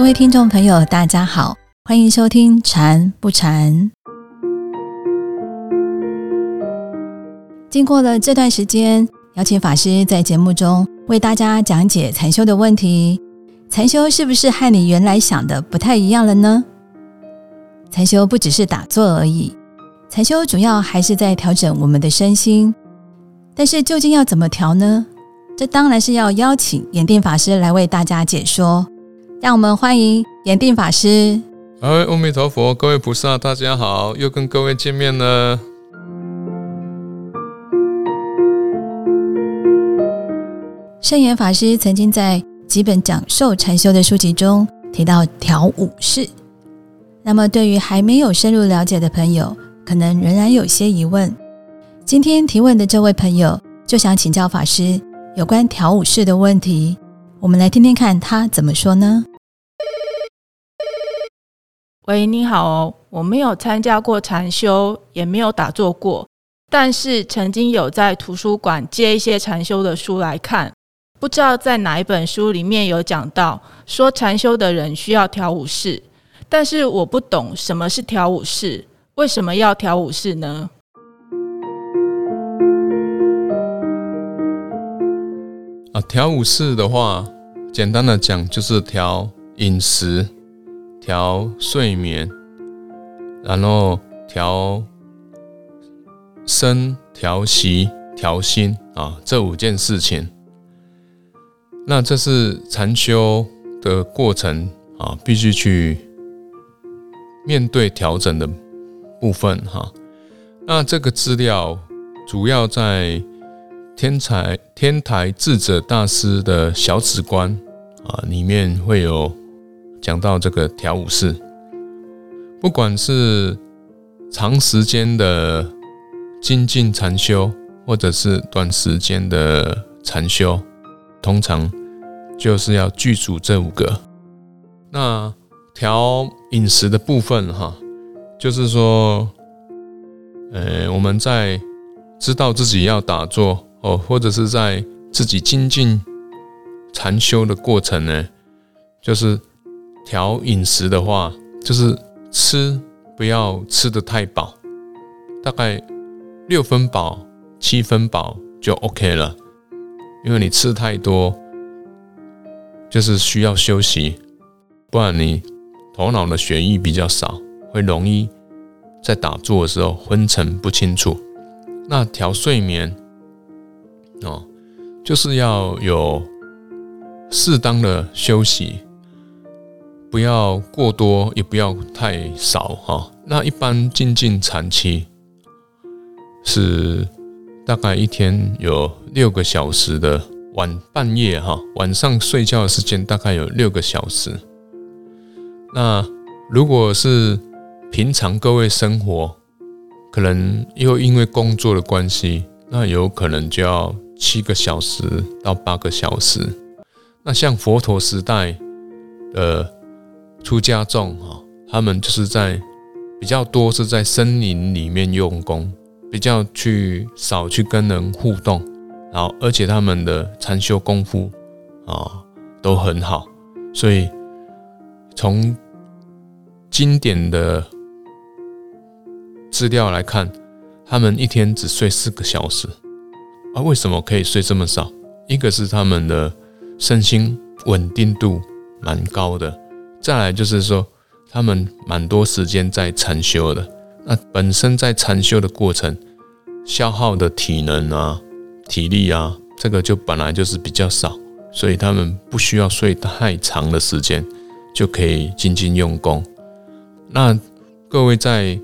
各位听众朋友，大家好，欢迎收听《禅不禅》。经过了这段时间，邀请法师在节目中为大家讲解禅修的问题。禅修是不是和你原来想的不太一样了呢？禅修不只是打坐而已，禅修主要还是在调整我们的身心。但是究竟要怎么调呢？这当然是要邀请眼定法师来为大家解说。让我们欢迎严定法师。哎，阿弥陀佛，各位菩萨，大家好，又跟各位见面了。圣严法师曾经在几本讲授禅修的书籍中提到调五式。那么，对于还没有深入了解的朋友，可能仍然有些疑问。今天提问的这位朋友就想请教法师有关调五式的问题。我们来听听看他怎么说呢？喂，你好哦，我没有参加过禅修，也没有打坐过，但是曾经有在图书馆借一些禅修的书来看。不知道在哪一本书里面有讲到说禅修的人需要调五式，但是我不懂什么是调五式，为什么要调五式呢？啊，调五式的话，简单的讲就是调饮食。调睡眠，然后调身、调息、调心啊，这五件事情。那这是禅修的过程啊，必须去面对调整的部分哈。那这个资料主要在天才天台智者大师的小指观啊里面会有。讲到这个调五式，不管是长时间的精进禅修，或者是短时间的禅修，通常就是要具足这五个。那调饮食的部分，哈，就是说，呃，我们在知道自己要打坐哦，或者是在自己精进禅修的过程呢，就是。调饮食的话，就是吃不要吃的太饱，大概六分饱、七分饱就 OK 了。因为你吃太多，就是需要休息，不然你头脑的血液比较少，会容易在打坐的时候昏沉不清楚。那调睡眠哦，就是要有适当的休息。不要过多，也不要太少哈。那一般静静禅期是大概一天有六个小时的晚半夜哈，晚上睡觉的时间大概有六个小时。那如果是平常各位生活，可能又因为工作的关系，那有可能就要七个小时到八个小时。那像佛陀时代的。出家众哈，他们就是在比较多是在森林里面用功，比较去少去跟人互动，然后而且他们的禅修功夫啊都很好，所以从经典的资料来看，他们一天只睡四个小时，啊，为什么可以睡这么少？一个是他们的身心稳定度蛮高的。再来就是说，他们蛮多时间在禅修的。那本身在禅修的过程，消耗的体能啊、体力啊，这个就本来就是比较少，所以他们不需要睡太长的时间，就可以静静用功。那各位在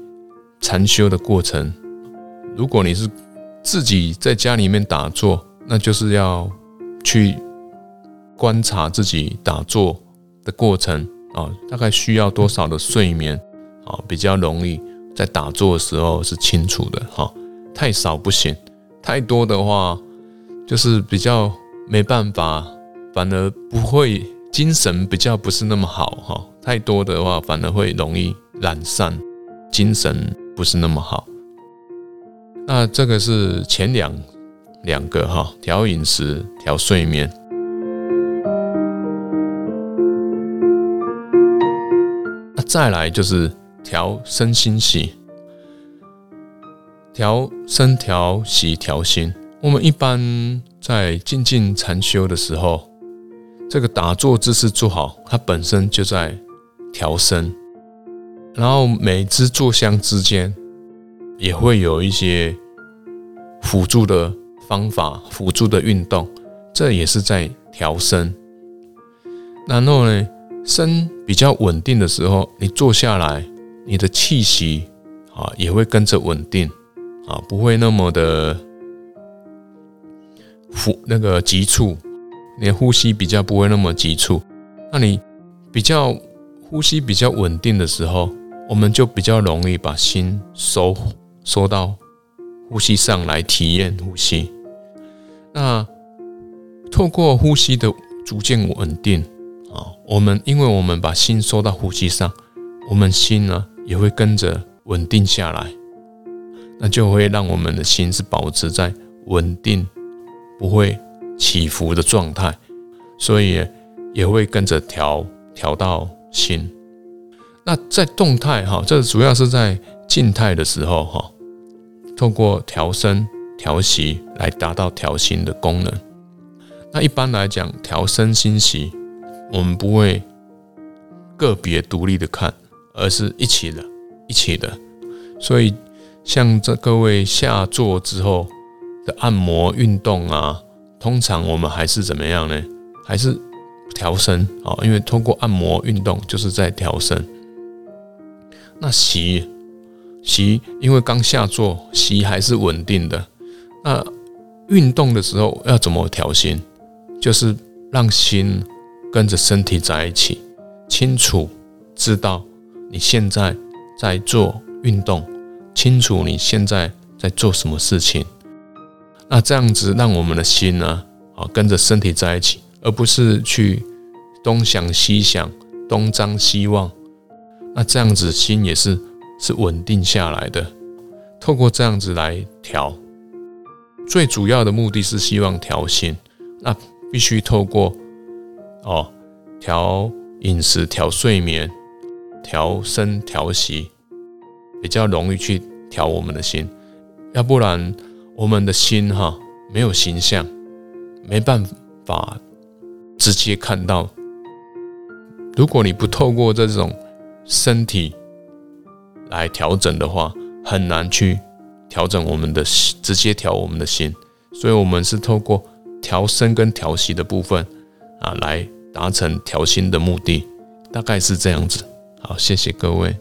禅修的过程，如果你是自己在家里面打坐，那就是要去观察自己打坐的过程。啊，大概需要多少的睡眠啊？比较容易在打坐的时候是清楚的哈。太少不行，太多的话就是比较没办法，反而不会精神比较不是那么好哈。太多的话反而会容易懒散，精神不是那么好。那这个是前两两个哈，调饮食，调睡眠。再来就是调身心息，调身、调息、调心。我们一般在静静禅修的时候，这个打坐姿势做好，它本身就在调身。然后每支坐香之间也会有一些辅助的方法、辅助的运动，这也是在调身。然后呢，身比较稳定的时候，你坐下来，你的气息啊也会跟着稳定啊，不会那么的。呼那个急促，你的呼吸比较不会那么急促。那你比较呼吸比较稳定的时候，我们就比较容易把心收收到呼吸上来体验呼吸。那透过呼吸的逐渐稳定啊，我们因为我们把心收到呼吸上，我们心呢也会跟着稳定下来，那就会让我们的心是保持在稳定。不会起伏的状态，所以也会跟着调调到心。那在动态哈，这主要是在静态的时候哈，透过调身调息来达到调心的功能。那一般来讲，调身心息，我们不会个别独立的看，而是一起的，一起的。所以像这各位下坐之后。的按摩运动啊，通常我们还是怎么样呢？还是调身啊？因为通过按摩运动就是在调身。那习习，因为刚下坐，习还是稳定的。那运动的时候要怎么调心？就是让心跟着身体在一起，清楚知道你现在在做运动，清楚你现在在做什么事情。那这样子让我们的心呢，啊，跟着身体在一起，而不是去东想西想、东张西望。那这样子心也是是稳定下来的。透过这样子来调，最主要的目的是希望调心。那必须透过哦调饮食、调睡眠、调身、调息，比较容易去调我们的心，要不然。我们的心哈没有形象，没办法直接看到。如果你不透过这种身体来调整的话，很难去调整我们的直接调我们的心。所以，我们是透过调身跟调息的部分啊，来达成调心的目的，大概是这样子。好，谢谢各位。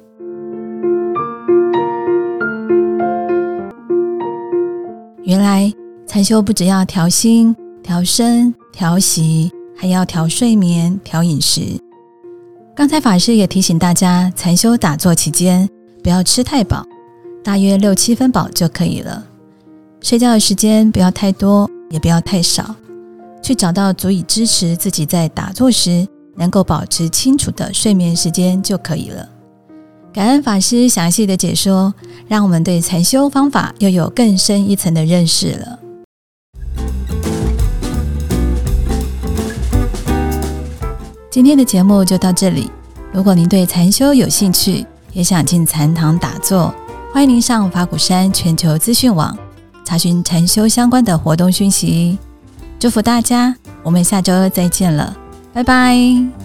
原来禅修不只要调心、调身、调息，还要调睡眠、调饮食。刚才法师也提醒大家，禅修打坐期间不要吃太饱，大约六七分饱就可以了。睡觉的时间不要太多，也不要太少，去找到足以支持自己在打坐时能够保持清楚的睡眠时间就可以了。感恩法师详细的解说，让我们对禅修方法又有更深一层的认识了。今天的节目就到这里。如果您对禅修有兴趣，也想进禅堂打坐，欢迎您上法鼓山全球资讯网查询禅修相关的活动讯息。祝福大家，我们下周再见了，拜拜。